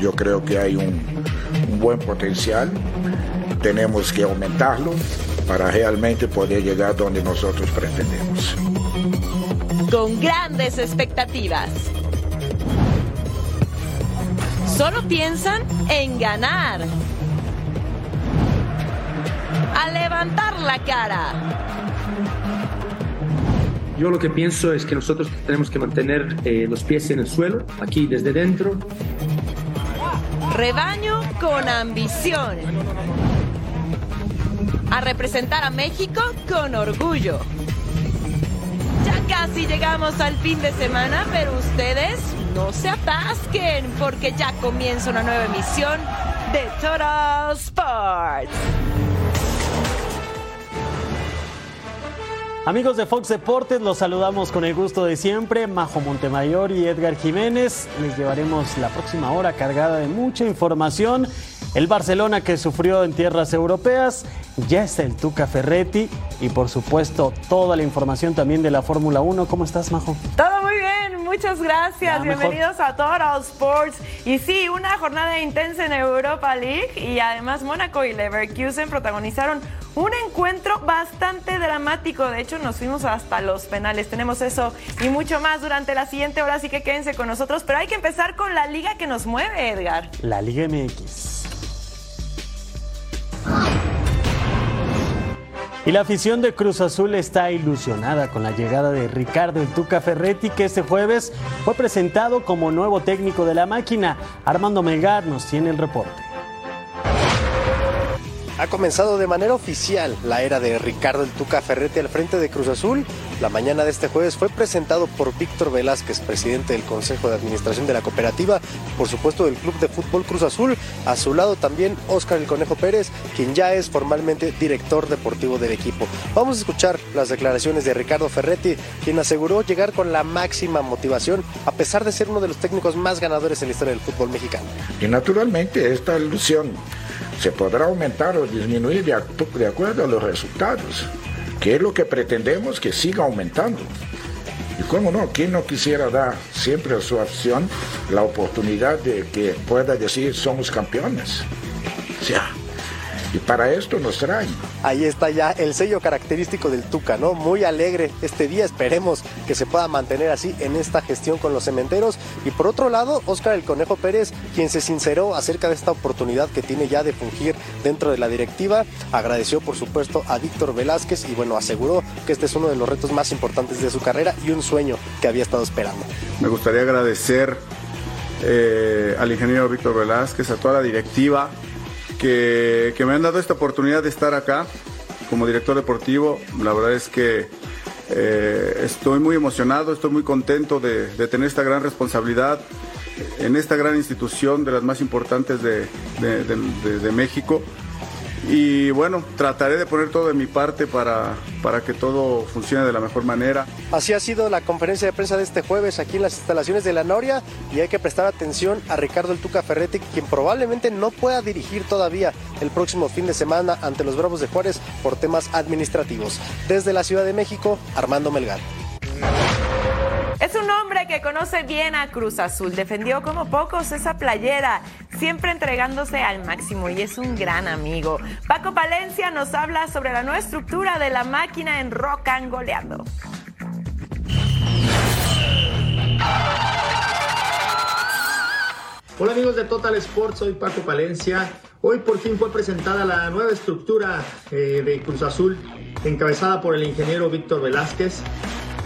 Yo creo que hay un, un buen potencial, tenemos que aumentarlo para realmente poder llegar donde nosotros pretendemos. Con grandes expectativas. Solo piensan en ganar. A levantar la cara. Yo lo que pienso es que nosotros tenemos que mantener eh, los pies en el suelo, aquí desde dentro. Rebaño con ambición. A representar a México con orgullo. Ya casi llegamos al fin de semana, pero ustedes no se atasquen porque ya comienza una nueva emisión de Total Sports. Amigos de Fox Deportes, los saludamos con el gusto de siempre. Majo Montemayor y Edgar Jiménez. Les llevaremos la próxima hora cargada de mucha información. El Barcelona que sufrió en tierras europeas, ya está el Tuca Ferretti y por supuesto toda la información también de la Fórmula 1. ¿Cómo estás, Majo? Todo muy bien, muchas gracias. Bienvenidos a Total Sports. Y sí, una jornada intensa en Europa League y además Mónaco y Leverkusen protagonizaron un encuentro bastante dramático. De hecho, nos fuimos hasta los penales. Tenemos eso y mucho más durante la siguiente hora, así que quédense con nosotros. Pero hay que empezar con la liga que nos mueve, Edgar. La Liga MX. Y la afición de Cruz Azul está ilusionada con la llegada de Ricardo El Tuca Ferretti, que este jueves fue presentado como nuevo técnico de la máquina. Armando Melgar nos tiene el reporte. Ha comenzado de manera oficial la era de Ricardo El Tuca Ferretti al frente de Cruz Azul. La mañana de este jueves fue presentado por Víctor Velázquez, presidente del Consejo de Administración de la Cooperativa, por supuesto del Club de Fútbol Cruz Azul. A su lado también Óscar El Conejo Pérez, quien ya es formalmente director deportivo del equipo. Vamos a escuchar las declaraciones de Ricardo Ferretti, quien aseguró llegar con la máxima motivación, a pesar de ser uno de los técnicos más ganadores en la historia del fútbol mexicano. Y naturalmente esta ilusión se podrá aumentar o disminuir de, acuerdo a los resultados, que es lo que pretendemos que siga aumentando. Y cómo no, ¿quién no quisiera dar siempre a su afición la oportunidad de que pueda decir somos campeones? Y para esto nos traen. Ahí está ya el sello característico del Tuca, ¿no? Muy alegre este día, esperemos que se pueda mantener así en esta gestión con los cementeros. Y por otro lado, Óscar el Conejo Pérez, quien se sinceró acerca de esta oportunidad que tiene ya de fungir dentro de la directiva, agradeció por supuesto a Víctor Velázquez y bueno, aseguró que este es uno de los retos más importantes de su carrera y un sueño que había estado esperando. Me gustaría agradecer eh, al ingeniero Víctor Velázquez, a toda la directiva, que, me han dado esta oportunidad de estar acá como director deportivo. La verdad es que eh, estoy muy emocionado, estoy muy contento de, tener esta gran responsabilidad en esta gran institución de las más importantes de, de México. Y bueno, trataré de poner todo de mi parte para, para que todo funcione de la mejor manera. Así ha sido la conferencia de prensa de este jueves aquí en las instalaciones de la Noria y hay que prestar atención a Ricardo El Tuca Ferretti, quien probablemente no pueda dirigir todavía el próximo fin de semana ante los Bravos de Juárez por temas administrativos. Desde la Ciudad de México, Armando Melgar. Es un hombre que conoce bien a Cruz Azul, defendió como pocos esa playera, siempre entregándose al máximo y es un gran amigo. Paco Palencia nos habla sobre la nueva estructura de la máquina en Rock and Goleando. Hola amigos de Total Sports, soy Paco Palencia. Hoy por fin fue presentada la nueva estructura eh, de Cruz Azul, encabezada por el ingeniero Víctor Velázquez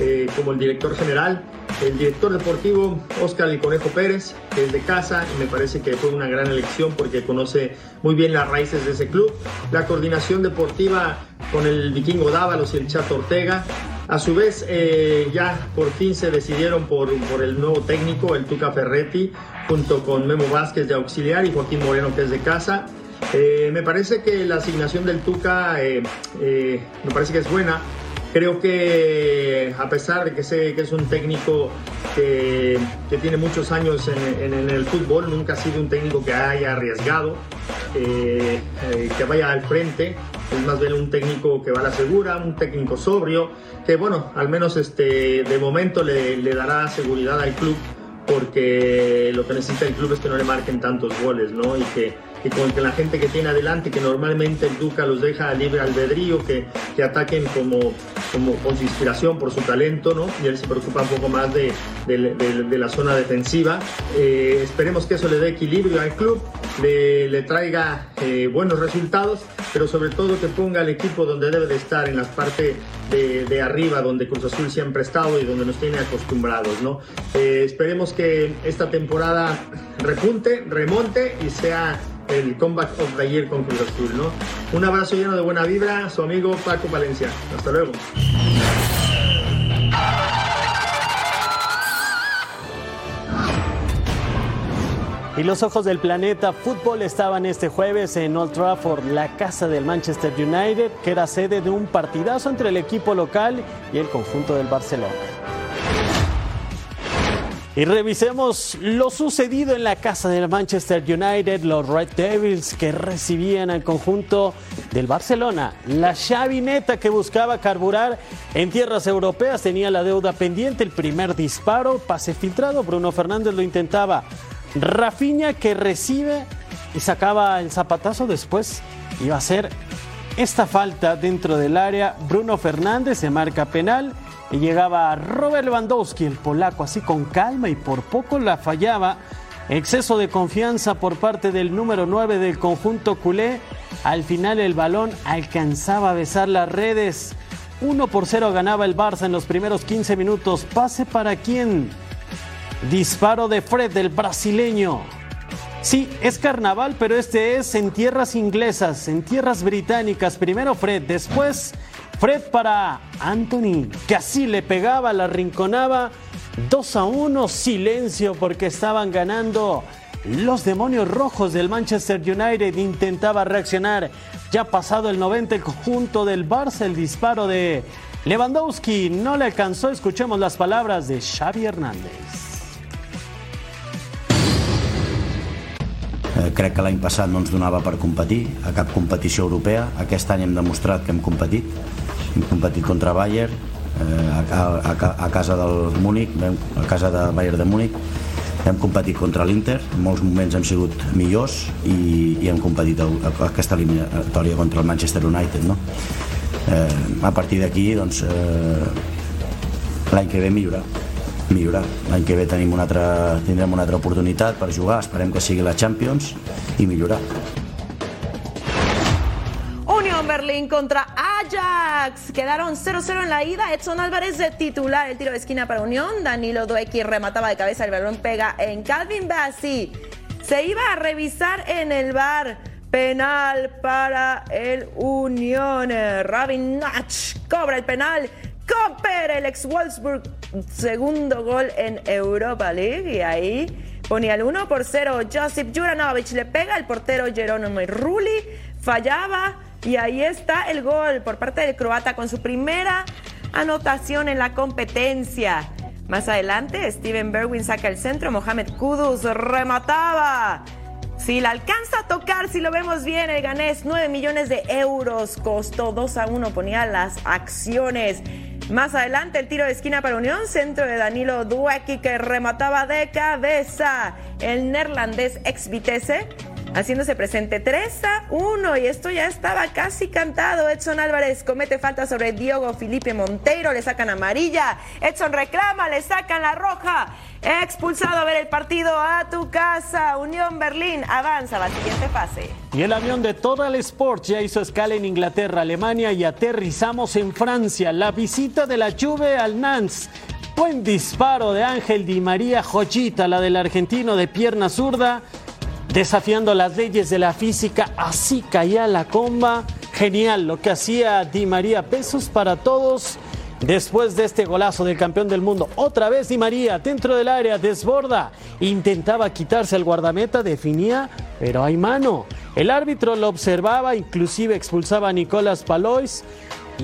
eh, como el director general, el director deportivo Oscar El Conejo Pérez, que es de casa y me parece que fue una gran elección porque conoce muy bien las raíces de ese club, la coordinación deportiva con el vikingo Dávalos y el Chato Ortega, a su vez, eh, ya por fin se decidieron por, por, el nuevo técnico, el Tuca Ferretti, junto con Memo Vázquez de auxiliar y Joaquín Moreno, que es de casa. Eh, me parece que la asignación del Tuca eh, me parece que es buena. Creo que a pesar de que sé que es un técnico que, que tiene muchos años en, en, en, el fútbol, nunca ha sido un técnico que haya arriesgado. eh, que vaya al frente, es más bien un técnico que va a la segura, un técnico sobrio, que bueno, al menos este, de momento le, le dará seguridad al club porque lo que necesita el club es que no le marquen tantos goles, ¿no? Y que y con la gente que tiene adelante, que normalmente el Duca los deja libre albedrío, que, que ataquen como, como con su inspiración, por su talento, ¿no? Y él se preocupa un poco más de, de, la zona defensiva. Eh, esperemos que eso le dé equilibrio al club, le, le traiga eh, buenos resultados, pero sobre todo que ponga al equipo donde debe de estar, en las partes de, de, arriba, donde Cruz Azul siempre ha estado y donde nos tiene acostumbrados, ¿no? Eh, esperemos que esta temporada repunte, remonte y sea el Comeback of the Year con Cruz Azul, ¿no? Un abrazo lleno de buena vibra, su amigo Paco Valencia. Hasta luego. Y los ojos del planeta fútbol estaban este jueves en Old Trafford, la casa del Manchester United, que era sede de un partidazo entre el equipo local y el conjunto del Barcelona. Y revisemos lo sucedido en la casa del Manchester United, los Red Devils que recibían al conjunto del Barcelona. La chavineta que buscaba carburar en tierras europeas tenía la deuda pendiente, el primer disparo, pase filtrado, Bruno Fernández lo intentaba. Rafinha que recibe y sacaba el zapatazo después, iba a ser esta falta dentro del área. Bruno Fernández se marca penal y llegaba Robert Lewandowski, el polaco, así con calma y por poco la fallaba. Exceso de confianza por parte del número 9 del conjunto culé. Al final el balón alcanzaba a besar las redes. 1 por 0 ganaba el Barça en los primeros 15 minutos. Pase para quién. Disparo de Fred, del brasileño. Sí, es carnaval, pero este es en tierras inglesas, en tierras británicas. Primero Fred, después Fred para Anthony, que así le pegaba, la rinconaba. 2 a 1, silencio porque estaban ganando. Los demonios rojos del Manchester United intentaba reaccionar. Ya pasado el 90, el conjunto del Barça, el disparo de Lewandowski no le alcanzó. Escuchemos las palabras de Xavi Hernández. Eh, crec que l'any passat no ens donava per competir a cap competició europea. Aquest any hem demostrat que hem competit. Hem competit contra Bayern, eh, a, a, a casa del Múnich, a casa de Bayern de Múnich. Hem competit contra l'Inter, en molts moments hem sigut millors i, i hem competit a, a aquesta eliminatòria contra el Manchester United. No? Eh, a partir d'aquí, doncs, eh, l'any que ve millorar millorar. L'any que ve tenim una altra, tindrem una altra oportunitat jugar, esperem que la Champions i millorar. Unión Berlín contra Ajax. Quedaron 0-0 en la ida. Edson Álvarez de titular. El tiro de esquina para Unión. Danilo Duecky remataba de cabeza. El balón pega en Calvin Bassi. Se iba a revisar en el bar. Penal para el Unión. Rabin Nach cobra el penal. El ex Wolfsburg, segundo gol en Europa League. Y ahí ponía el 1 por 0. Josip Juranovic le pega al portero Jerónimo Rulli. Fallaba. Y ahí está el gol por parte del croata con su primera anotación en la competencia. Más adelante, Steven Berwin saca el centro, Mohamed Kudus remataba. Si la alcanza a tocar, si lo vemos bien, el ganés 9 millones de euros costó 2 a 1, ponía las acciones. Más adelante el tiro de esquina para Unión, centro de Danilo Duecky que remataba de cabeza. El neerlandés ex Vitesse haciéndose presente 3 a 1 y esto ya estaba casi cantado. Edson Álvarez comete falta sobre Diogo Felipe Monteiro, le sacan amarilla. Edson reclama, le sacan la roja. Expulsado a ver el partido a tu casa. Unión Berlín avanza a la siguiente fase. Y el avión de Total Sports ya hizo escala en Inglaterra, Alemania y aterrizamos en Francia. La visita de la Juve al Nantes. Buen disparo de Ángel Di María Jochita, la del argentino de pierna zurda desafiando las leyes de la física, así caía la comba. Genial lo que hacía Di María, pesos para todos. Después de este golazo del campeón del mundo, otra vez Di María dentro del área, desborda, intentaba quitarse el guardameta, definía, pero hay mano. El árbitro lo observaba, inclusive expulsaba a Nicolás Palois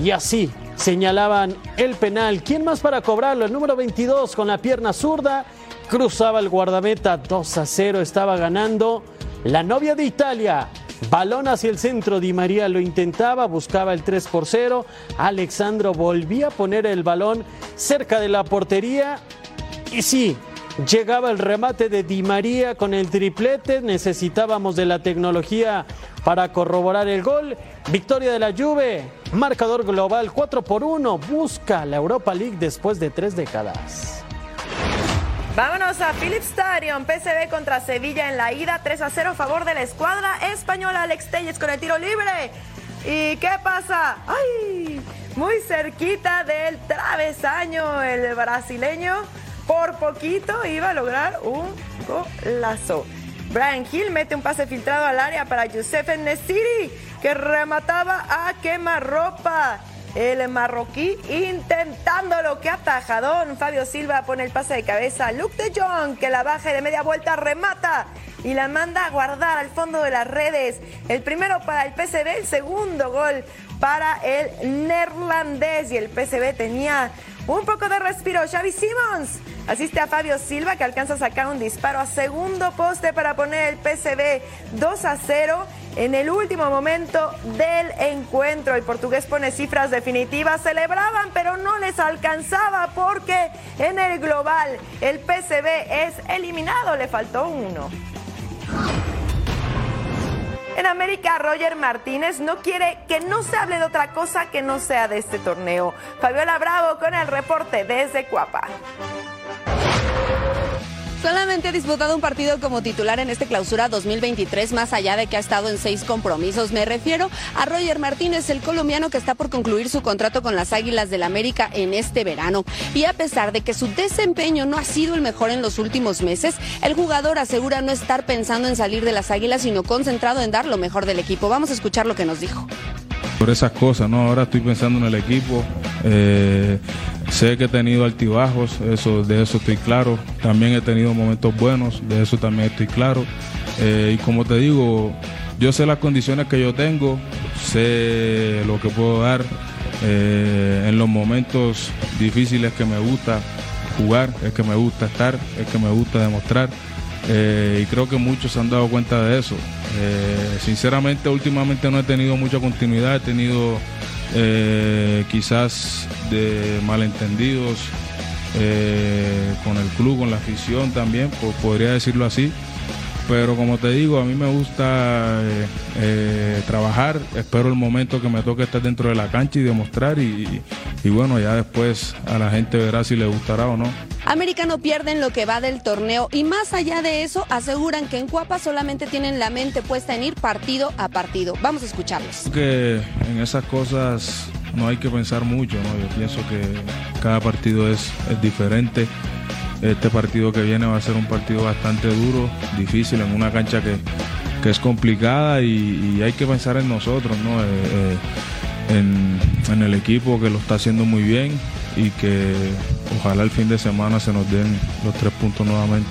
y así señalaban el penal. ¿Quién más para cobrarlo? El número 22 con la pierna zurda cruzaba el guardameta 2 a 0, estaba ganando la novia de Italia, Balón hacia el centro, Di María lo intentaba, buscaba el 3 por 0. Alexandro volvía a poner el balón cerca de la portería. Y sí, llegaba el remate de Di María con el triplete. Necesitábamos de la tecnología para corroborar el gol. Victoria de la Juve, marcador global 4 por 1. Busca la Europa League después de tres décadas. Vámonos a Philips Stadium, PSV contra Sevilla en la ida, 3 a 0 a favor de la escuadra española. Alex Telles con el tiro libre. ¿Y qué pasa? ¡Ay! Muy cerquita del travesaño el brasileño. Por poquito iba a lograr un golazo. Brian Hill mete un pase filtrado al área para Youssef Nesiri, que remataba a quemarropa. El marroquí intentándolo, que atajadón. Fabio Silva pone el pase de cabeza. Luke de Jong que la baja de media vuelta remata y la manda a guardar al fondo de las redes. El primero para el PSV, el segundo gol para el neerlandés. Y el PSV tenía un poco de respiro. Xavi Simons asiste a Fabio Silva que alcanza a sacar un disparo a segundo poste para poner el PSV 2 a 0 en el último momento del encuentro. El portugués pone cifras definitivas, celebraban, pero no les alcanzaba porque en el global el PCB es eliminado, le faltó uno. En América, Roger Martínez no quiere que no se hable de otra cosa que no sea de este torneo. Fabiola Bravo con el reporte desde Cuapa. Solamente ha disputado un partido como titular en este clausura 2023, más allá de que ha estado en seis compromisos. Me refiero a Roger Martínez, el colombiano que está por concluir su contrato con las Águilas del América en este verano. Y a pesar de que su desempeño no ha sido el mejor en los últimos meses, el jugador asegura no estar pensando en salir de las Águilas, sino concentrado en dar lo mejor del equipo. Vamos a escuchar lo que nos dijo por esas cosas, ¿no? Ahora estoy pensando en el equipo. Eh, sé que he tenido altibajos, eso, de eso estoy claro. También he tenido momentos buenos, de eso también estoy claro. Eh, y como te digo, yo sé las condiciones que yo tengo, sé lo que puedo dar eh, en los momentos difíciles que me gusta jugar, es que me gusta estar, es que me gusta demostrar. y creo que muchos se han dado cuenta de eso. Eh, sinceramente, últimamente no he tenido mucha continuidad, he tenido eh, quizás de malentendidos eh, con el club, con la afición también, podría decirlo así. Pero como te digo, a mí me gusta trabajar, espero el momento que me toque estar dentro de la cancha y demostrar y, y bueno, ya después a la gente verá si le gustará o no. América no pierden lo que va del torneo y más allá de eso aseguran que en Cuapa solamente tienen la mente puesta en ir partido a partido. Vamos a escucharlos. Que en esas cosas no hay que pensar mucho, ¿no? Yo pienso que cada partido es, diferente. Este partido que viene va a ser un partido bastante duro, difícil, en una cancha que, es complicada y, hay que pensar en nosotros, ¿no? Eh, eh, en, el equipo que lo está haciendo muy bien y que ojalá el fin de semana se nos den los tres puntos nuevamente.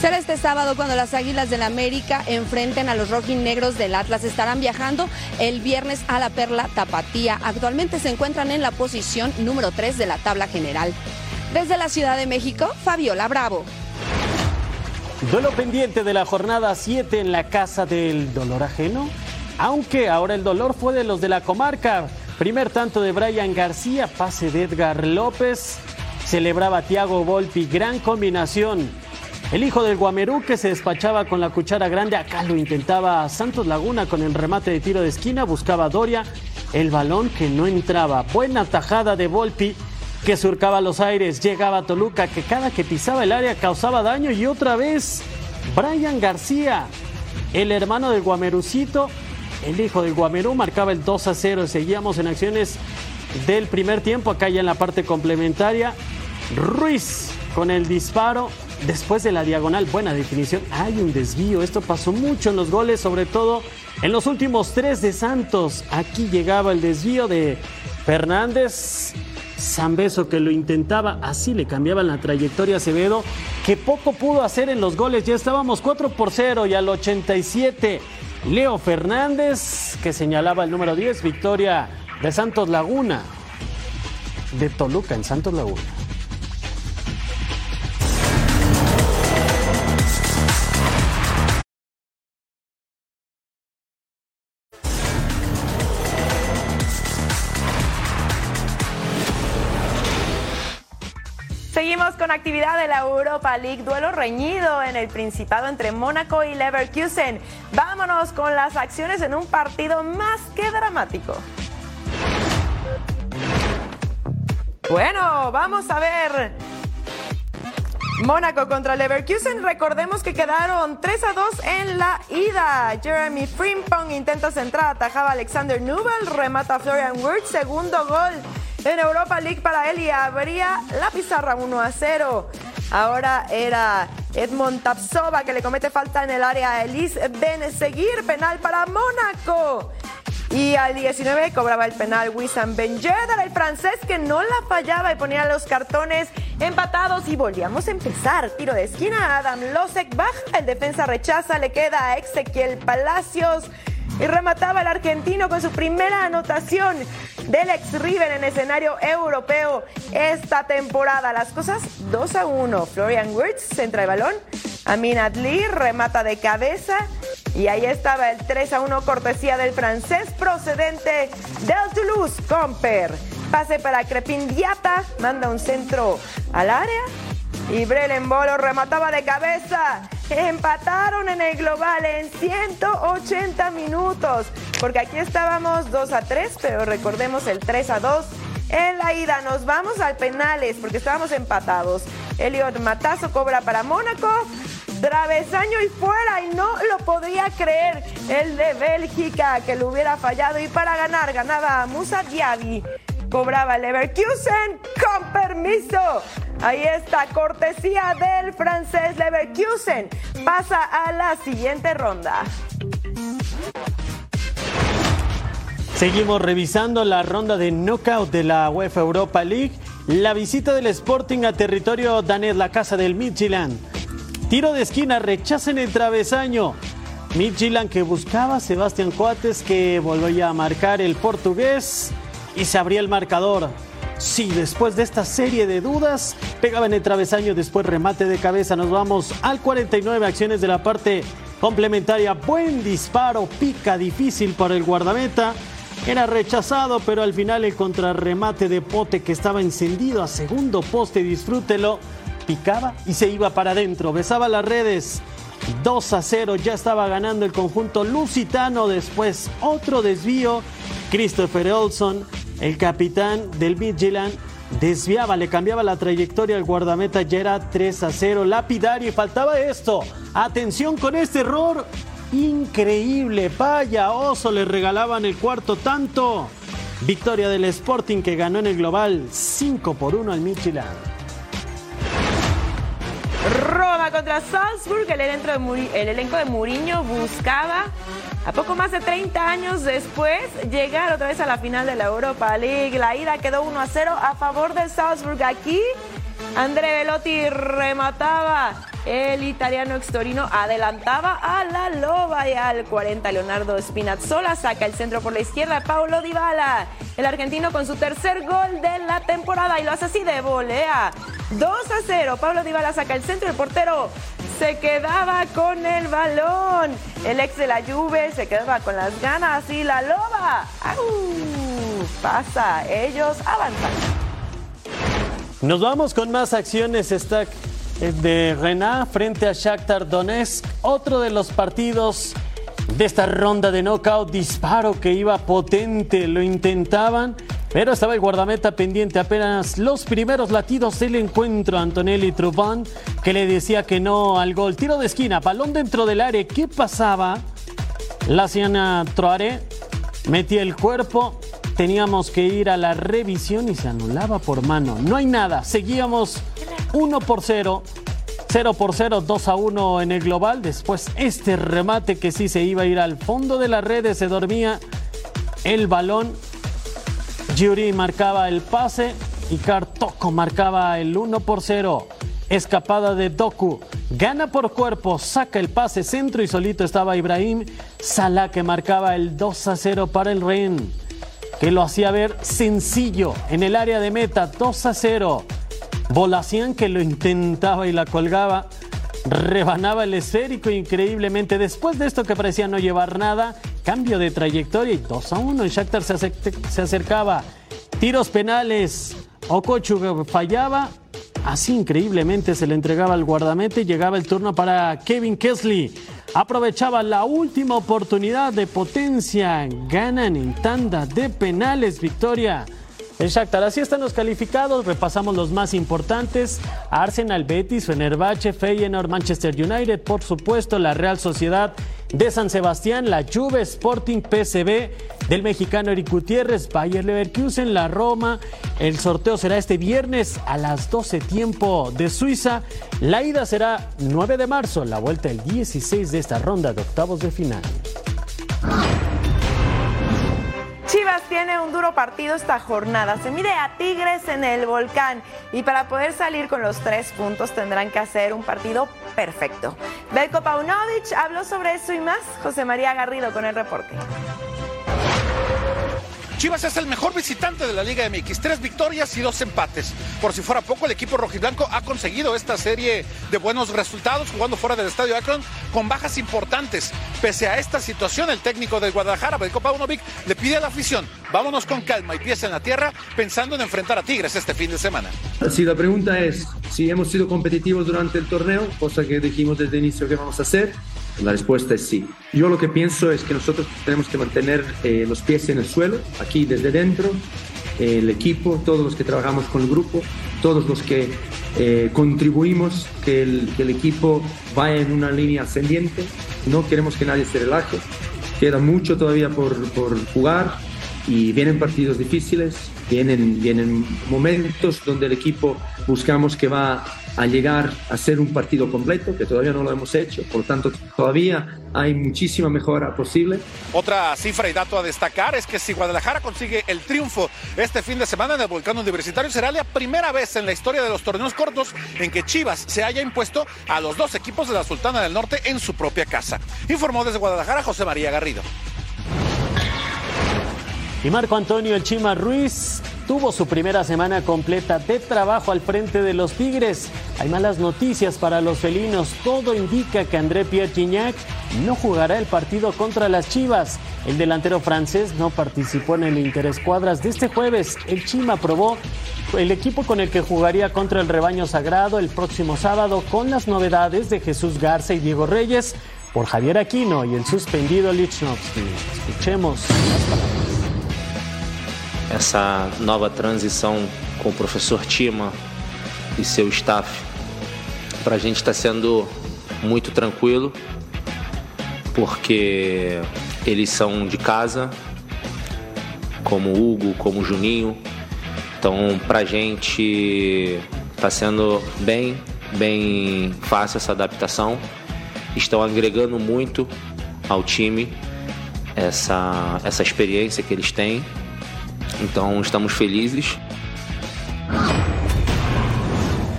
Será este sábado cuando las Águilas del América enfrenten a los rojinegros del Atlas. Estarán viajando el viernes a la Perla Tapatía. Actualmente se encuentran en la posición número 3 de la tabla general. Desde la Ciudad de México, Fabiola Bravo. Duelo pendiente de la jornada 7 en la Casa del Dolor Ajeno. Aunque ahora el dolor fue de los de la comarca. Primer tanto de Brian García, pase de Edgar López. Celebraba Tiago Volpi, gran combinación. El hijo del Guamerú que se despachaba con la cuchara grande, acá lo intentaba Santos Laguna con el remate de tiro de esquina, buscaba Doria, el balón que no entraba. Buena tajada de Volpi que surcaba los aires, llegaba Toluca que cada que pisaba el área causaba daño y otra vez Brian García, el hermano del Guamerucito, el hijo del Guamerú marcaba el 2 a 0. Seguíamos en acciones del primer tiempo, acá ya en la parte complementaria. Ruiz con el disparo. Después de la diagonal, buena definición. Hay un desvío. Esto pasó mucho en los goles, sobre todo en los últimos tres de Santos. Aquí llegaba el desvío de Fernández. Zambeso que lo intentaba, así le cambiaban la trayectoria a Acevedo, que poco pudo hacer en los goles. Ya estábamos 4 por 0 y al 87 Leo Fernández, que señalaba el número 10, victoria de Santos Laguna, de Toluca en Santos Laguna. Actividad de la Europa League, duelo reñido en el Principado entre Mónaco y Leverkusen. Vámonos con las acciones en un partido más que dramático. Bueno, vamos a ver. Mónaco contra Leverkusen. Recordemos que quedaron 3 a 2 en la ida. Jeremy Frimpong intenta centrar, atajaba Alexander Nubel, remata Florian Wirtz, segundo gol en Europa League para él y abría la pizarra 1 a 0. Ahora era Edmond Tapsova que le comete falta en el área a Elise seguir penal para Mónaco. Y al 19 cobraba el penal Wissam Ben Yedder, el francés que no la fallaba y ponía los cartones empatados y volvíamos a empezar. Tiro de esquina, Adam Losek baja, el defensa rechaza, le queda a Ezequiel Palacios y remataba el argentino con su primera anotación del ex River en escenario europeo esta temporada. Las cosas 2 a 1. Florian Wirtz centra el balón. Amin Adli remata de cabeza. Y ahí estaba el 3 a 1 cortesía del francés procedente del Toulouse, Comper. Pase para Crepin Diata, manda un centro al área. Y Brelen Bolo remataba de cabeza. Empataron en el global en 180 minutos. Porque aquí estábamos 2 a 3, pero recordemos el 3 a 2 en la ida. Nos vamos al penales porque estábamos empatados. Elliot Matazo cobra para Mónaco. Travesaño y fuera y no lo podría creer el de Bélgica que lo hubiera fallado y para ganar ganaba Musa Diaby cobraba Leverkusen con permiso. Ahí está, cortesía del francés Leverkusen. Pasa a la siguiente ronda. Seguimos revisando la ronda de knockout de la UEFA Europa League. La visita del Sporting a territorio danés, la casa del Midtjylland. Tiro de esquina, rechacen el travesaño. Midtjylland que buscaba Sebastián Coates que volvió a marcar el portugués y se abría el marcador. Sí, después de esta serie de dudas, pegaba en el travesaño, después remate de cabeza. Nos vamos al 49 acciones de la parte complementaria. Buen disparo, pica difícil para el guardameta. Era rechazado, pero al final el contrarremate de Pote que estaba encendido a segundo poste, disfrútelo, picaba y se iba para adentro. Besaba las redes. 2 a 0 ya estaba ganando el conjunto lusitano. Después otro desvío. Christopher Olson el capitán del Midtjylland desviaba, le cambiaba la trayectoria al guardameta, ya era 3 a 0, lapidario y faltaba esto. Atención con este error, increíble, vaya oso, le regalaban el cuarto tanto. Victoria del Sporting que ganó en el global 5 por 1 al Midtjylland. Roma contra Salzburg, el elenco de, el elenco de buscaba a poco más de 30 años después llegar otra vez a la final de la Europa League. La ida quedó 1 a 0 a favor del Salzburg. Aquí André Velotti remataba. El italiano extorino adelantaba a la loba y al 40 Leonardo Spinazzola saca el centro por la izquierda Paulo Dybala. El argentino con su tercer gol de la temporada y lo hace así de volea. 2 a 0. Pablo Dybala saca el centro y el portero se quedaba con el balón. El ex de la Juve se quedaba con las ganas y la loba. Pasa, ellos avanzan. Nos vamos con más acciones stack de Renat frente a Shakhtar Donetsk, otro de los partidos de esta ronda de knockout, disparo que iba potente, lo intentaban, pero estaba el guardameta pendiente apenas. Los primeros latidos del encuentro, Antonelli Truban, que le decía que no al gol, tiro de esquina, balón dentro del área, ¿qué pasaba? La Siana Troare metía el cuerpo, teníamos que ir a la revisión y se anulaba por mano. No hay nada, seguíamos 1 por 0. 0 por 0, 2 a 1 en el global. Después este remate que sí se iba a ir al fondo de las redes, se dormía el balón. Yuri marcaba el pase y Cartoco marcaba el 1 por 0. Escapada de Doku. Gana por cuerpo, saca el pase centro y solito estaba Ibrahim Salah que marcaba el 2 a 0 para el Ren que lo hacía ver sencillo en el área de meta, 2 a 0. Bolacian que lo intentaba y la colgaba, rebanaba el esférico increíblemente. Después de esto que parecía no llevar nada, cambio de trayectoria y 2 a 1. El Shakhtar se, acercaba. Tiros penales. Okochu fallaba. así increíblemente se le entregaba al guardamete y llegaba el turno para Kevin Kesley. Aprovechaba la última oportunidad de potencia, ganan en tanda de penales, victoria el Shakhtar. Así están los calificados. Repasamos los más importantes. Arsenal, Betis, Fenerbahce, Feyenoord, Manchester United, por supuesto, la Real Sociedad de San Sebastián, la Juve, Sporting, PSV, del mexicano Eric Gutiérrez, Bayer Leverkusen, la Roma. El sorteo será este viernes a las 12 tiempo de Suiza. La ida será 9 de marzo, la vuelta el 16 de esta ronda de octavos de final. Chivas tiene un duro partido esta jornada. Se mide a Tigres en el volcán y para poder salir con los tres puntos tendrán que hacer un partido perfecto. Belko Paunovic habló sobre eso y más. José María Garrido con el reporte. Chivas es el mejor visitante de la Liga MX, tres victorias y dos empates. Por si fuera poco, el equipo rojiblanco ha conseguido esta serie de buenos resultados jugando fuera del estadio Akron con bajas importantes. Pese a esta situación, el técnico del Guadalajara, Belko Paunovic, le pide a la afición, vámonos con calma y pies en la tierra pensando en enfrentar a Tigres este fin de semana. Si la pregunta es si hemos sido competitivos durante el torneo, cosa que dijimos desde inicio que vamos a hacer, la respuesta es sí. Yo lo que pienso es que nosotros tenemos que mantener eh, los pies en el suelo, aquí desde dentro, eh, el equipo, todos los que trabajamos con el grupo, todos los que eh, contribuimos que el, que el equipo vaya en una línea ascendiente. No queremos que nadie se relaje. Queda mucho todavía por, por jugar y vienen partidos difíciles, vienen, vienen momentos donde el equipo buscamos que va a llegar a ser un partido completo, que todavía no lo hemos hecho, por tanto todavía hay muchísima mejora posible. Otra cifra y dato a destacar es que si Guadalajara consigue el triunfo este fin de semana en el Volcán Universitario, será la primera vez en la historia de los torneos cortos en que Chivas se haya impuesto a los dos equipos de la Sultana del Norte en su propia casa. Informó desde Guadalajara José María Garrido. Y Marco Antonio El Chima Ruiz tuvo su primera semana completa de trabajo al frente de los Tigres. Hay malas noticias para los felinos. Todo indica que André Pierre Gignac no jugará el partido contra las Chivas. El delantero francés no participó en el Interescuadras de este jueves. El Chima aprobó el equipo con el que jugaría contra el rebaño sagrado el próximo sábado con las novedades de Jesús Garza y Diego Reyes por Javier Aquino y el suspendido Lichnowsky. Escuchemos las palabras. Essa nova transição com o professor Tima e seu staff. Para a gente está sendo muito tranquilo, porque eles são de casa, como Hugo, como Juninho. Então, para a gente está sendo bem, bem fácil essa adaptação. Estão agregando muito ao time essa, essa experiência que eles têm Então estamos felices.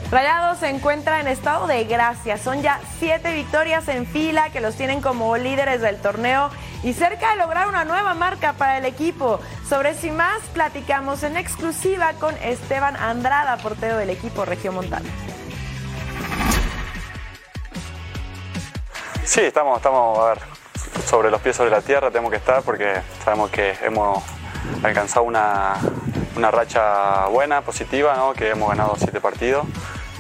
Rayados se encuentra en estado de gracia. Son ya siete victorias en fila que los tienen como líderes del torneo y cerca de lograr una nueva marca para el equipo. Sobre y más platicamos en exclusiva con Esteban Andrada, portero del equipo Regiomontano. Sí, estamos, estamos, a ver, sobre los pies sobre la tierra tenemos que estar porque sabemos que hemos alcanzado una, una racha buena, positiva, ¿no? que hemos ganado siete partidos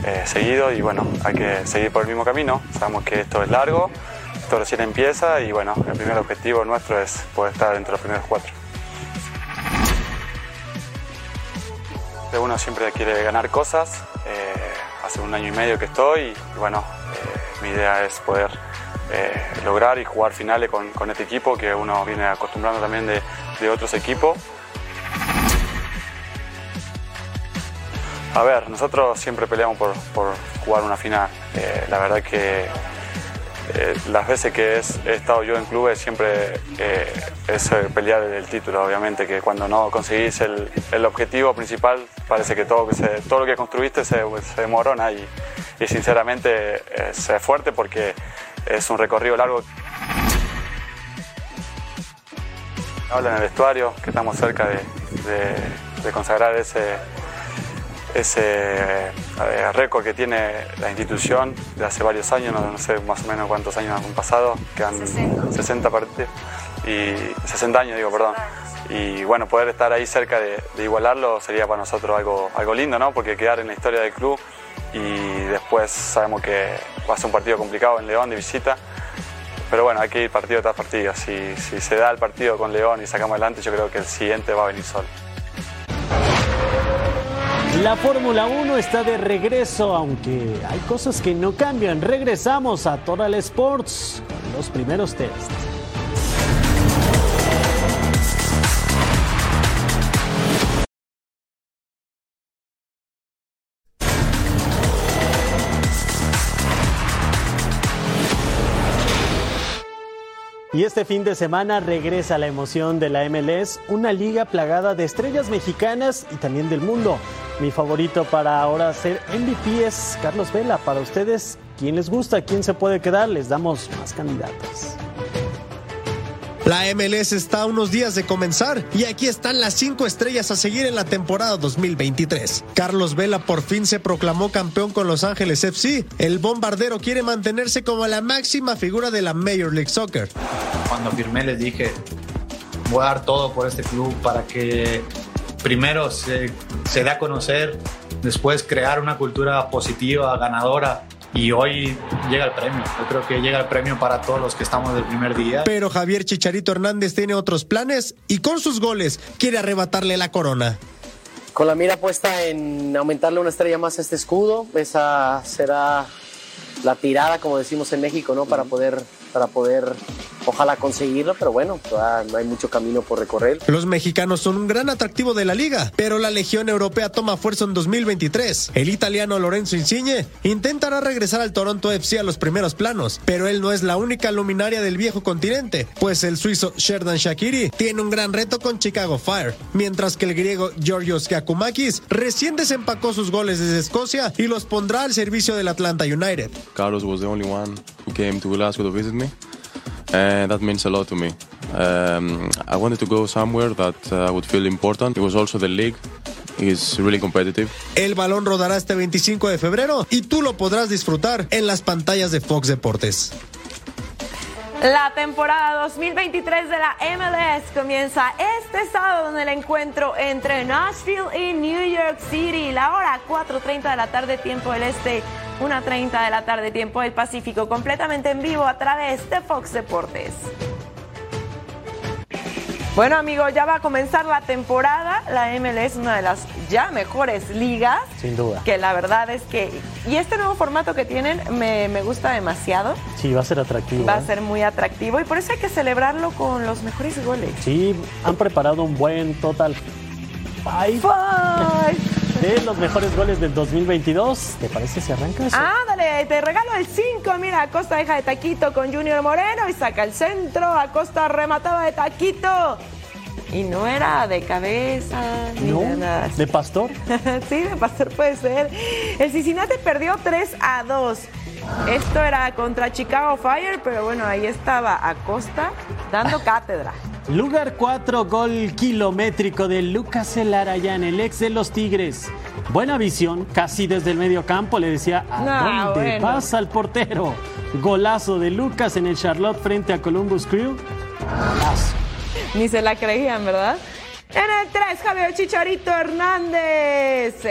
eh, seguidos y bueno, hay que seguir por el mismo camino. Sabemos que esto es largo, esto recién empieza y bueno, el primer objetivo nuestro es poder estar entre los primeros cuatro. Uno siempre quiere ganar cosas, eh, hace un año y medio que estoy y bueno, eh, mi idea es poder eh, lograr y jugar finales con, con, este equipo que uno viene acostumbrando también de, de otros equipos. A ver, nosotros siempre peleamos por, por jugar una final. Eh, la verdad que eh, las veces que es, he estado yo en clubes siempre eh, es pelear el título, obviamente, que cuando no conseguís el, el objetivo principal parece que todo, que se, todo lo que construiste se, se demorona y, y sinceramente es fuerte porque es un recorrido largo. Habla en el vestuario que estamos cerca de, de, de consagrar ese, ese eh, récord que tiene la institución de hace varios años, no, no, sé más o menos cuántos años han pasado, que han 60, 60 partidos, y 60 años digo, perdón. Y bueno, poder estar ahí cerca de, de, igualarlo sería para nosotros algo, algo lindo, ¿no? Porque quedar en la historia del club y después sabemos que va a ser un partido complicado en León de visita. Pero bueno, hay que ir partido tras partido. Si, si se da el partido con León y sacamos adelante, yo creo que el siguiente va a venir solo. La Fórmula 1 está de regreso, aunque hay cosas que no cambian. Regresamos a Total Sports con los primeros tests. Y este fin de semana regresa la emoción de la MLS, una liga plagada de estrellas mexicanas y también del mundo. Mi favorito para ahora ser MVP es Carlos Vela. Para ustedes, ¿quién les gusta? ¿Quién se puede quedar? Les damos más candidatos. La MLS está a unos días de comenzar y aquí están las cinco estrellas a seguir en la temporada 2023. Carlos Vela por fin se proclamó campeón con Los Ángeles FC. El bombardero quiere mantenerse como la máxima figura de la Major League Soccer. Cuando firmé les dije, voy a dar todo por este club para que primero se, se dé a conocer, después crear una cultura positiva, ganadora y hoy llega el premio. Yo creo que llega el premio para todos los que estamos del primer día. Pero Javier Chicharito Hernández tiene otros planes y con sus goles quiere arrebatarle la corona. Con la mira puesta en aumentarle una estrella más a este escudo, esa será la tirada, como decimos en México, ¿no? Para poder, para poder ojalá conseguirlo, pero bueno, no hay mucho camino por recorrer. Los mexicanos son un gran atractivo de la liga, pero la Legión Europea toma fuerza en 2023. El italiano Lorenzo Insigne intentará regresar al Toronto FC a los primeros planos, pero él no es la única luminaria del viejo continente, pues el suizo Sherdan Shakiri tiene un gran reto con Chicago Fire, mientras que el griego Georgios Kakumakis recién desempacó sus goles desde Escocia y los pondrá al servicio del Atlanta United. Carlos was the only one who came to Glasgow to visit me. And that means a lot to me. Um, I wanted to go somewhere that uh, would feel important. It was also the league. It's really competitive. El balón rodará este 25 de febrero y tú lo podrás disfrutar en las pantallas de Fox Deportes. La temporada 2023 de la MLS comienza este sábado en el encuentro entre Nashville y New York City. La hora 4.30 de la tarde, tiempo del este, 1.30 de la tarde, tiempo del Pacífico, completamente en vivo a través de Fox Deportes. Bueno, amigos, ya va a comenzar la temporada. La ML es una de las ya mejores ligas. Sin duda. Que la verdad es que. Y este nuevo formato que tienen me, me gusta demasiado. Sí, va a ser atractivo. Va a ¿eh? ser muy atractivo y por eso hay que celebrarlo con los mejores goles. Sí, han preparado un buen total. Five. De los mejores goles del 2022. ¿Te parece si arrancas? Ah, dale, te regalo el 5. Mira, Acosta deja de taquito con Junior Moreno y saca el centro. Acosta remataba de taquito. Y no era de cabeza ni ¿No? de nada. ¿De pastor? sí, de pastor puede ser. El Cincinnati perdió 3 a 2. Esto era contra Chicago Fire, pero bueno, ahí estaba Acosta dando cátedra. Lugar 4, gol kilométrico de Lucas Elarayán, el ex de los Tigres. Buena visión, casi desde el medio campo, le decía a Ah, dónde bueno. pasa el portero. Golazo de Lucas en el Charlotte frente a Columbus Crew. Golazo. Ni se la creían, ¿verdad? En el 3, Javier Chicharito Hernández.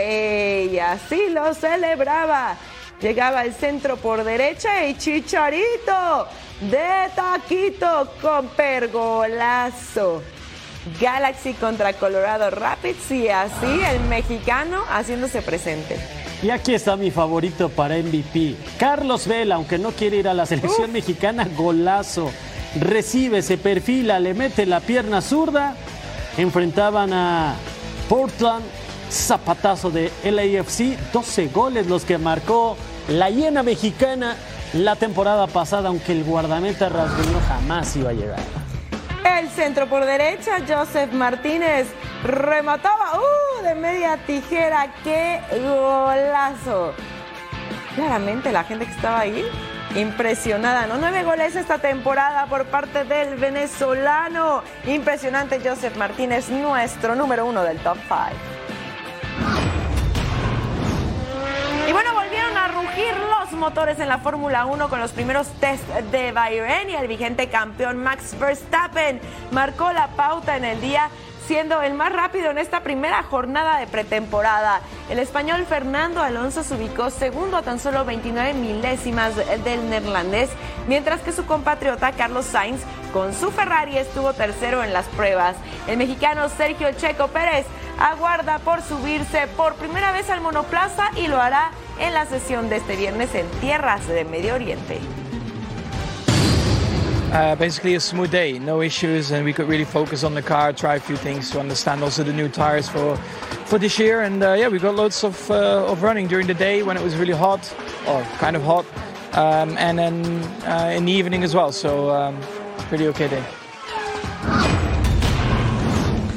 Y así lo celebraba. Llegaba el centro por derecha y Chicharito de taquito con pergolazo. Galaxy contra Colorado Rapids y así el mexicano haciéndose presente. Y aquí está mi favorito para MVP. Carlos Vela, aunque no quiere ir a la selección mexicana, golazo. Recibe, se perfila, le mete la pierna zurda. Enfrentaban a Portland, zapatazo de LAFC, 12 goles los que marcó la hiena mexicana la temporada pasada, aunque el guardameta rasguño jamás iba a llegar. El centro por derecha, Joseph Martínez remataba ¡uh! de media tijera. ¡Qué golazo! Claramente la gente que estaba ahí, impresionada, ¿no? Nueve goles esta temporada por parte del venezolano. Impresionante Joseph Martínez, nuestro número uno del top 5. Bueno, volvieron a rugir los motores en la Fórmula 1 con los primeros test de Bahrein y el vigente campeón Max Verstappen marcó la pauta en el día siendo el más rápido en esta primera jornada de pretemporada. El español Fernando Alonso se ubicó segundo a tan solo 29 milésimas del neerlandés, mientras que su compatriota Carlos Sainz con su Ferrari estuvo tercero en las pruebas. El mexicano Sergio Checo Pérez aguarda por subirse por primera vez al monoplaza y lo hará en la sesión de este viernes en tierras de Medio Oriente. Uh, basically a smooth day, no issues, and we could really focus on the car, try a few things to understand also the new tires for for this year. And uh, yeah, we got loads of uh, of running during the day when it was really hot, or kind of hot, um, and then uh, in the evening as well. So um,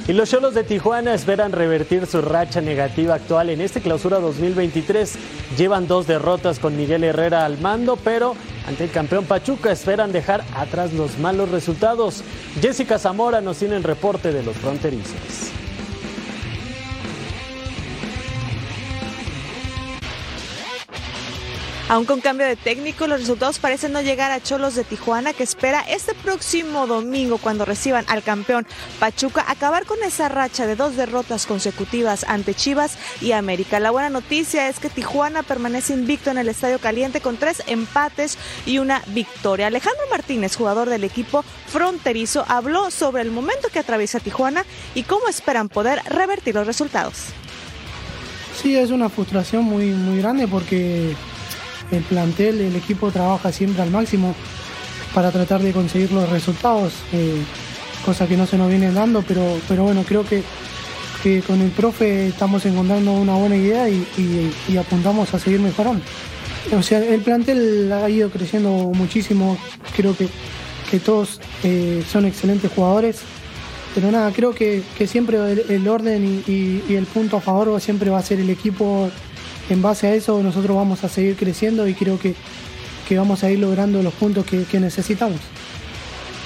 Y los Cholos de Tijuana esperan revertir su racha negativa actual en este clausura 2023. Llevan dos derrotas con Miguel Herrera al mando, pero ante el campeón Pachuca esperan dejar atrás los malos resultados. Jessica Zamora nos tiene el reporte de los fronterizos. Aún con cambio de técnico, los resultados parecen no llegar a Cholos de Tijuana, que espera este próximo domingo, cuando reciban al campeón Pachuca, acabar con esa racha de dos derrotas consecutivas ante Chivas y América. La buena noticia es que Tijuana permanece invicto en el Estadio Caliente con tres empates y una victoria. Alejandro Martínez, jugador del equipo fronterizo, habló sobre el momento que atraviesa Tijuana y cómo esperan poder revertir los resultados. Sí, es una frustración muy, muy grande porque el plantel, el equipo trabaja siempre al máximo para tratar de conseguir los resultados, eh, cosa que no se nos viene dando, pero, pero bueno, creo que, que con el profe estamos encontrando una buena idea y, apuntamos a seguir mejorando. O sea, el plantel ha ido creciendo muchísimo, creo que, que todos eh, son excelentes jugadores, pero nada, creo que, siempre el, orden y, y, el punto a favor siempre va a ser el equipo en base a eso nosotros vamos a seguir creciendo y creo que, vamos a ir logrando los puntos que, necesitamos.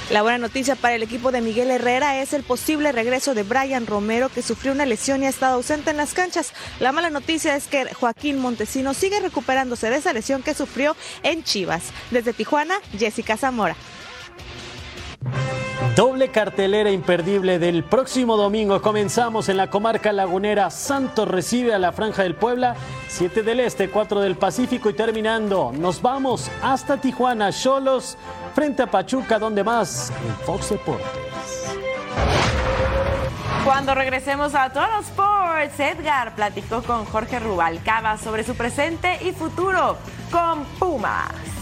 La buena noticia para el equipo de Miguel Herrera es el posible regreso de Brian Romero, que sufrió una lesión y ha estado ausente en las canchas. La mala noticia es que Joaquín Montesino sigue recuperándose de esa lesión que sufrió en Chivas. Desde Tijuana, Jessica Zamora. Doble cartelera imperdible del próximo domingo. Comenzamos en la comarca lagunera. Santos recibe a la Franja del Puebla, 7 del Este, 4 del Pacífico y terminando. Nos vamos hasta Tijuana, Cholos, frente a Pachuca, donde más en Fox Deportes. Cuando regresemos a los sports, Edgar platicó con Jorge Rubalcaba sobre su presente y futuro con Pumas.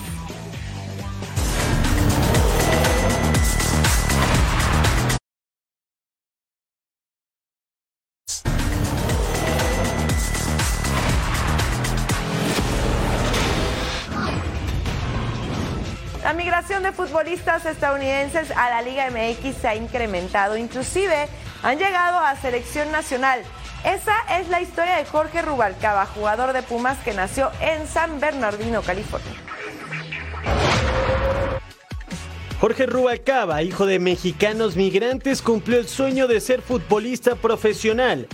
La migración de futbolistas estadounidenses a la Liga MX se ha incrementado, inclusive han llegado a selección nacional. Esa es la historia de Jorge Rubalcaba, jugador de Pumas que nació en San Bernardino, California. Jorge Rubalcaba, hijo de mexicanos migrantes, cumplió el sueño de ser futbolista profesional.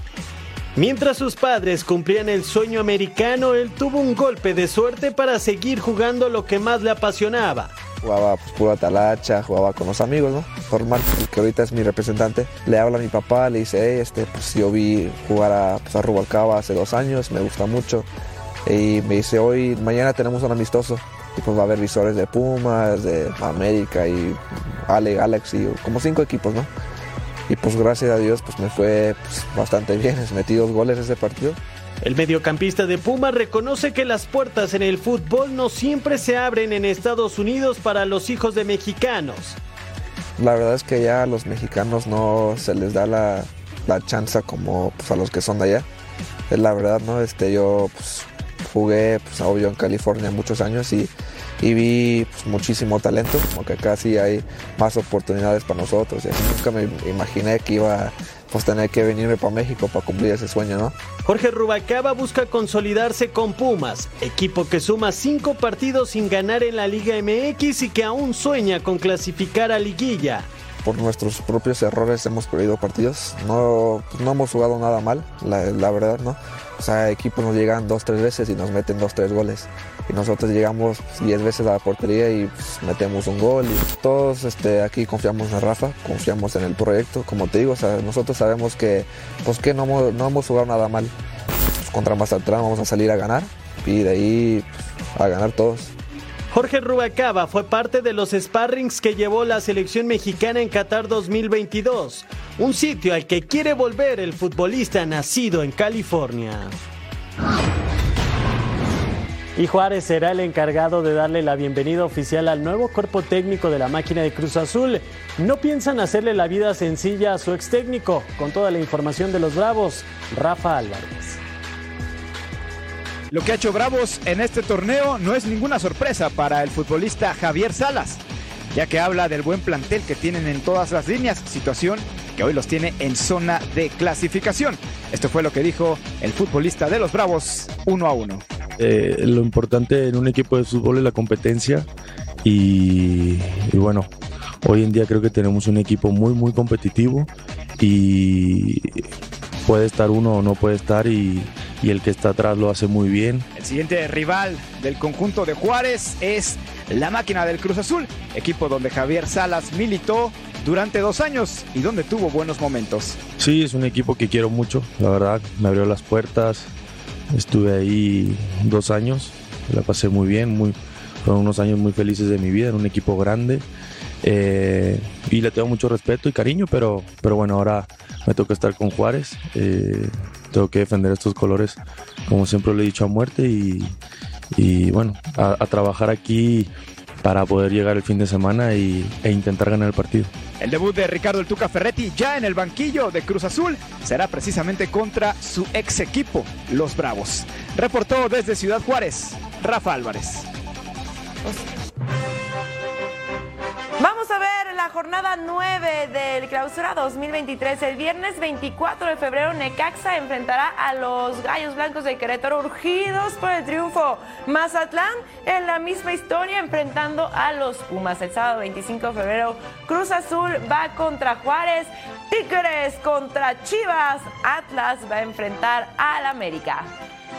Mientras sus padres cumplían el sueño americano, él tuvo un golpe de suerte para seguir jugando lo que más le apasionaba. Jugaba pues, pura talacha, jugaba con los amigos, ¿no? Normal, que ahorita es mi representante. Le habla a mi papá, le dice, este, pues yo vi jugar a, pues, a Rubalcaba hace dos años, me gusta mucho. Y me dice, hoy, mañana tenemos un amistoso. Y pues va a haber visores de Pumas, de América y Ale, Alex como cinco equipos, ¿no? y pues gracias a Dios pues me fue pues, bastante bien, metí dos goles ese partido. El mediocampista de Puma reconoce que las puertas en el fútbol no siempre se abren en Estados Unidos para los hijos de mexicanos. La verdad es que ya a los mexicanos no se les da la, la chance como pues, a los que son de allá. Es la verdad, ¿no? Este, yo pues, jugué, pues, en California muchos años y vi pues, muchísimo talento, como que acá hay más oportunidades para nosotros. Y nunca me imaginé que iba pues tener que venirme para México para cumplir ese sueño, ¿no? Jorge Rubacaba busca consolidarse con Pumas, equipo que suma cinco partidos sin ganar en la Liga MX y que aún sueña con clasificar a liguilla. Por nuestros propios errores hemos perdido partidos, no, pues, no hemos jugado nada mal, la, la verdad, ¿no? O sea, equipos nos llegan dos, tres veces y nos meten dos, tres goles. Y nosotros llegamos diez veces a la portería y pues, metemos un gol. Todos este, aquí confiamos en Rafa, confiamos en el proyecto. Como te digo, o sea, nosotros sabemos que, pues, que no, hemos- no hemos jugado nada mal. Pues, contra Mazatlán vamos a salir a ganar y de ahí pues, a ganar todos. Jorge Rubalcaba fue parte de los sparrings que llevó la selección mexicana en Qatar 2022, un sitio al que quiere volver el futbolista nacido en California. Y Juárez será el encargado de darle la bienvenida oficial al nuevo cuerpo técnico de la máquina de Cruz Azul. No piensan hacerle la vida sencilla a su ex técnico. Con toda la información de los Bravos, Rafa Álvarez. Lo que ha hecho Bravos en este torneo no es ninguna sorpresa para el futbolista Javier Salas, ya que habla del buen plantel que tienen en todas las líneas, situación que hoy los tiene en zona de clasificación. Esto fue lo que dijo el futbolista de los Bravos uno a uno. Eh, lo importante en un equipo de fútbol es la competencia y, y bueno, hoy en día creo que tenemos un equipo muy muy competitivo y puede estar uno o no puede estar y, y el que está atrás lo hace muy bien. El siguiente rival del conjunto de Juárez es la máquina del Cruz Azul, equipo donde Javier Salas militó durante dos años y donde tuvo buenos momentos. Sí, es un equipo que quiero mucho, la verdad, me abrió las puertas, estuve ahí dos años, la pasé muy bien, muy, fueron unos años muy felices de mi vida, en un equipo grande eh, y le tengo mucho respeto y cariño, pero, pero bueno, ahora me toca estar con Juárez, eh, tengo que defender estos colores como siempre lo he dicho a muerte y, bueno, a, a trabajar aquí para poder llegar el fin de semana y, e intentar ganar el partido. El debut de Ricardo El Tuca Ferretti ya en el banquillo de Cruz Azul será precisamente contra su ex equipo, los Bravos. Reportó desde Ciudad Juárez, Rafa Álvarez. La jornada 9 del clausura 2023. El viernes 24 de febrero, Necaxa enfrentará a los Gallos Blancos de Querétaro, urgidos por el triunfo. Mazatlán, en la misma historia, enfrentando a los Pumas. El sábado 25 de febrero, Cruz Azul va contra Juárez. Tigres contra Chivas. Atlas va a enfrentar al América.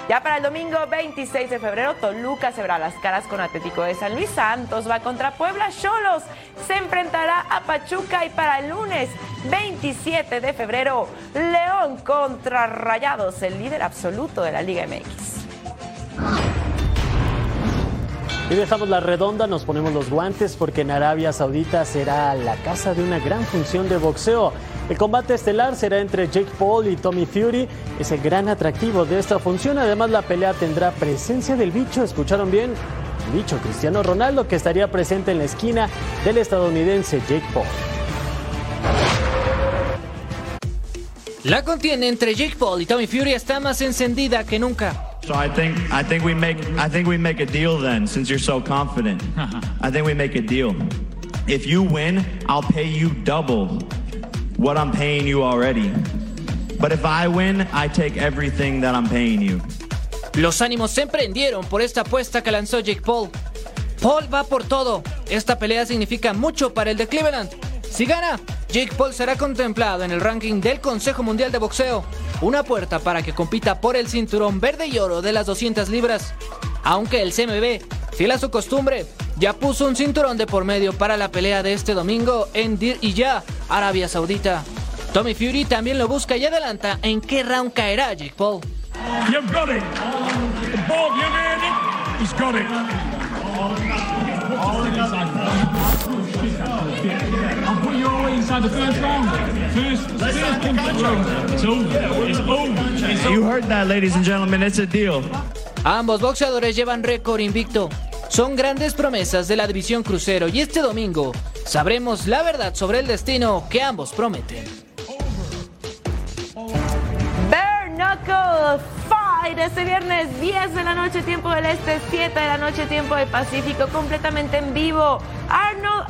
Ya para el domingo 26 de febrero, Toluca se verá las caras con Atlético de San Luis. Santos va contra Puebla. Cholos se enfrentará a Pachuca. Y para el lunes 27 de febrero, León contra Rayados, el líder absoluto de la Liga MX. Y dejamos la redonda, nos ponemos los guantes porque en Arabia Saudita será la casa de una gran función de boxeo. El combate estelar será entre Jake Paul y Tommy Fury. Es el gran atractivo de esta función. Además, la pelea tendrá presencia del bicho. ¿Escucharon bien? El bicho Cristiano Ronaldo que estaría presente en la esquina del estadounidense Jake Paul. La contienda entre Jake Paul y Tommy Fury está más encendida que nunca. So I think I think we make I think we make a deal then since you're so confident. I think we make a deal. If you win, I'll pay you double what I'm paying you already. But if I win, I take everything that I'm paying you. Los ánimos se emprendieron por esta apuesta que lanzó Jake Paul. Paul va por todo. Esta pelea significa mucho para el de Cleveland. Si gana, Jake Paul será contemplado en el ranking del Consejo Mundial de Boxeo. Una puerta para que compita por el cinturón verde y oro de las 200 libras. Aunque el CMB, fiel a su costumbre, ya puso un cinturón de por medio para la pelea de este domingo en Dir y Ya, Arabia Saudita. Tommy Fury también lo busca y adelanta en qué round caerá Jake Paul. You've got it. Inside the first round. First, first control. It's over. It's over. It's You heard that, ladies and gentlemen. It's a deal. Ambos boxeadores llevan récord invicto. Son grandes promesas de la división crucero y este domingo sabremos la verdad sobre el destino que ambos prometen. Bare Knuckle Fight este viernes 10 de la noche tiempo del este, 7 de la noche tiempo del Pacífico, completamente en vivo. Arnold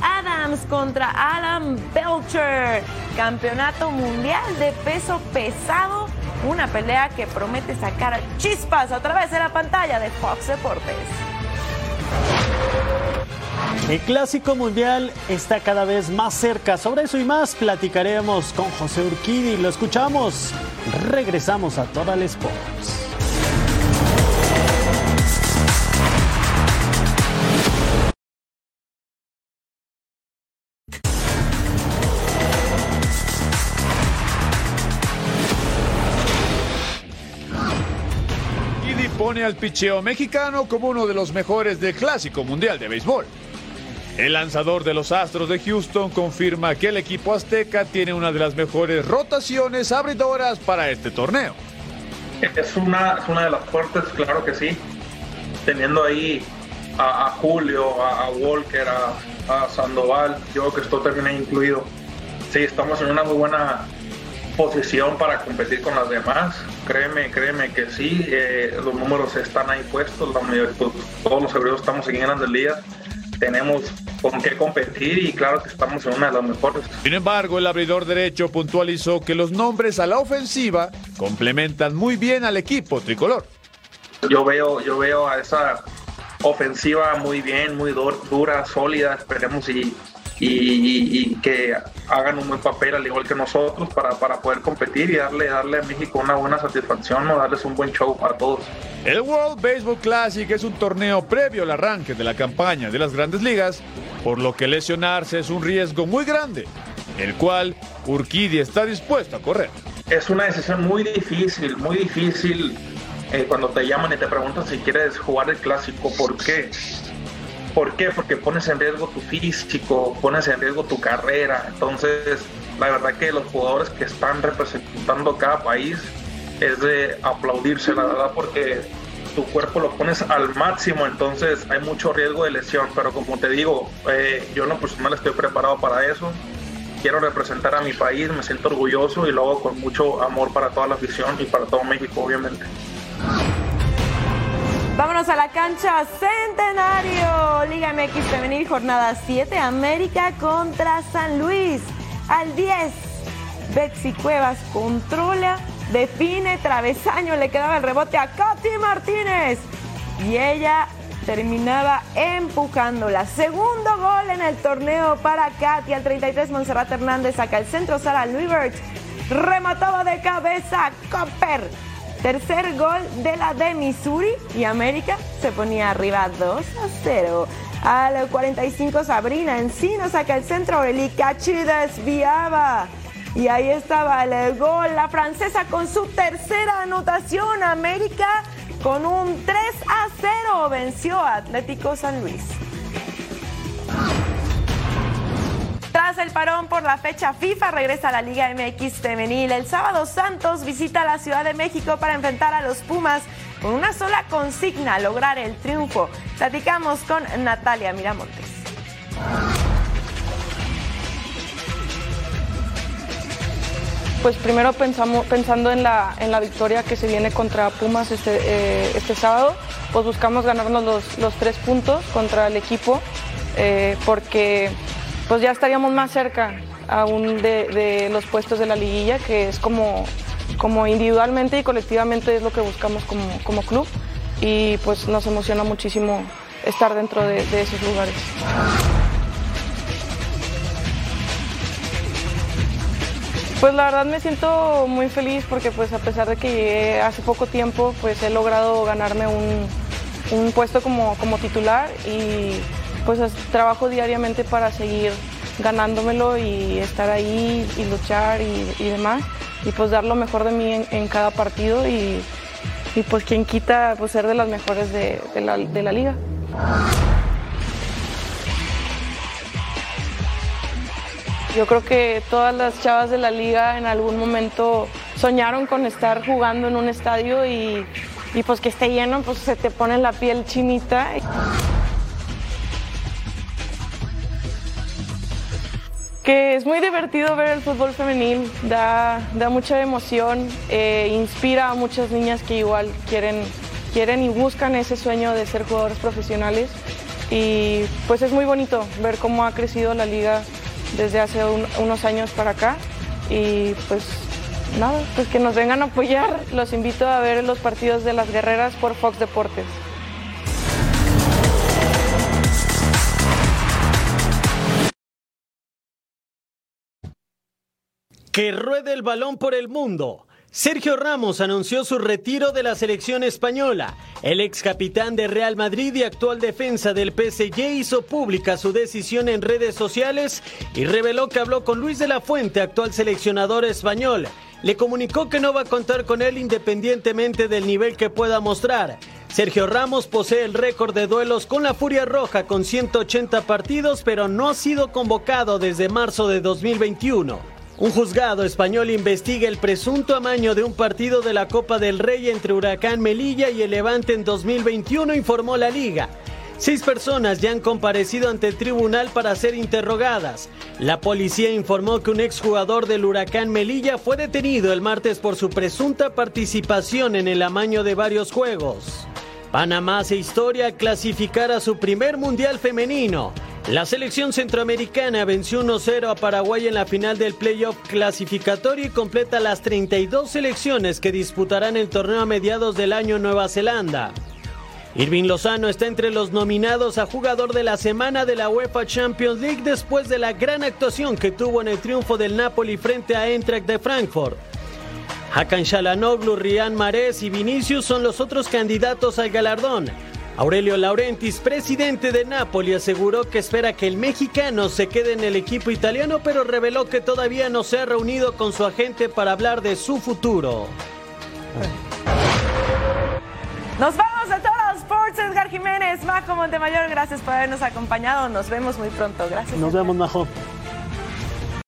Contra Alan Belcher, campeonato mundial de peso pesado, una pelea que promete sacar chispas a través de la pantalla de Fox Deportes. El clásico mundial está cada vez más cerca. Sobre eso y más platicaremos con José Urquidi. Lo escuchamos. Regresamos a Total Sports. Al picheo mexicano como uno de los mejores del Clásico Mundial de Béisbol. El lanzador de los Astros de Houston confirma que el equipo azteca tiene una de las mejores rotaciones abridoras para este torneo. Es una, es una de las fuertes, claro que sí. Teniendo ahí a, Julio, a, Walker, a, Sandoval, yo que estoy también incluido. Sí, estamos en una muy buena posición para competir con las demás. Créeme, créeme que sí, eh, los números están ahí puestos, la mayoría, pues, todos los hebreos estamos en grandes ligas tenemos con qué competir y claro que estamos en una de las mejores. Sin embargo, el abridor derecho puntualizó que los nombres a la ofensiva complementan muy bien al equipo tricolor. Yo veo, yo veo a esa ofensiva muy bien, muy dura, sólida, esperemos y y, que hagan un buen papel al igual que nosotros para, para poder competir y darle, darle a México una buena satisfacción, ¿no? darles un buen show a todos. El World Baseball Classic es un torneo previo al arranque de la campaña de las grandes ligas, por lo que lesionarse es un riesgo muy grande, el cual Urquidi está dispuesto a correr. Es una decisión muy difícil, muy difícil eh, cuando te llaman y te preguntan si quieres jugar el clásico, ¿por qué? ¿Por qué? Porque pones en riesgo tu físico, pones en riesgo tu carrera. Entonces, la verdad que los jugadores que están representando cada país es de aplaudirse, la verdad, porque tu cuerpo lo pones al máximo, entonces hay mucho riesgo de lesión. Pero como te digo, eh, yo en lo personal estoy preparado para eso. Quiero representar a mi país, me siento orgulloso y lo hago con mucho amor para toda la afición y para todo México, obviamente. Vámonos a la cancha Centenario. Liga MX Femenil, jornada 7. América contra San Luis. Al 10. Betsy Cuevas controla, define, travesaño, le quedaba el rebote a Katy Martínez. Y ella terminaba empujándola. Segundo gol en el torneo para Katy. Al 33, Monserrat Hernández saca el centro. Sara Luibert remataba de cabeza. Copper Tercer gol de la de Missouri y América se ponía arriba 2 a 0. Al 45 Sabrina Encino saca el centro, Aureli Cachi desviaba. Y ahí estaba el gol, la francesa con su tercera anotación. América con un 3 a 0 venció a Atlético San Luis. Tras el parón por la fecha FIFA, regresa a la Liga MX femenil. El sábado Santos visita la Ciudad de México para enfrentar a los Pumas con una sola consigna, lograr el triunfo. Platicamos con Natalia Miramontes. Pues primero pensamos, pensando en la, en la victoria que se viene contra Pumas este, eh, este sábado, pues buscamos ganarnos los, los, tres puntos contra el equipo, eh, porque pues ya estaríamos más cerca aún de, los puestos de la liguilla, que es como, como individualmente y colectivamente es lo que buscamos como, club y pues nos emociona muchísimo estar dentro de, esos lugares. Pues la verdad me siento muy feliz porque pues a pesar de que llegué hace poco tiempo, pues he logrado ganarme un, puesto como, como titular y pues trabajo diariamente para seguir ganándomelo y estar ahí y luchar y, demás y pues dar lo mejor de mí en, cada partido y, pues quien quita pues ser de las mejores de, la, de la liga. Yo creo que todas las chavas de la liga en algún momento soñaron con estar jugando en un estadio y, y pues que esté lleno, pues se te pone la piel chinita. Que es muy divertido ver el fútbol femenil, da, da mucha emoción, eh, inspira a muchas niñas que igual quieren, quieren y buscan ese sueño de ser jugadores profesionales. Y pues es muy bonito ver cómo ha crecido la liga desde hace unos años para acá. Y pues nada, pues que nos vengan a apoyar, los invito a ver los partidos de las guerreras por Fox Deportes. Que ruede el balón por el mundo. Sergio Ramos anunció su retiro de la selección española. El ex capitán de Real Madrid y actual defensa del PSG hizo pública su decisión en redes sociales y reveló que habló con Luis de la Fuente, actual seleccionador español, le comunicó que no va a contar con él independientemente del nivel que pueda mostrar. Sergio Ramos posee el récord de duelos con la Furia Roja con 180 partidos, pero no ha sido convocado desde marzo de 2021. Un juzgado español investiga el presunto amaño de un partido de la Copa del Rey entre Huracán Melilla y el Levante en 2021, informó la liga. Seis personas ya han comparecido ante el tribunal para ser interrogadas. La policía informó que un exjugador del Huracán Melilla fue detenido el martes por su presunta participación en el amaño de varios juegos. Panamá hace historia al clasificar a su primer mundial femenino. La selección centroamericana venció 1-0 a Paraguay en la final del playoff clasificatorio y completa las 32 selecciones que disputarán el torneo a mediados del año en Nueva Zelanda. Irving Lozano está entre los nominados a jugador de la semana de la UEFA Champions League después de la gran actuación que tuvo en el triunfo del Napoli frente a Eintracht de Frankfurt. Hakan Shalanoglu, Rian Mares y Vinicius son los otros candidatos al galardón. Aurelio Laurentis, presidente de Napoli, aseguró que espera que el mexicano se quede en el equipo italiano, pero reveló que todavía no se ha reunido con su agente para hablar de su futuro. Nos vamos a todos Sports, Edgar Jiménez, Majo Montemayor, gracias por habernos acompañado. Nos vemos muy pronto. Gracias. Nos vemos, Majo.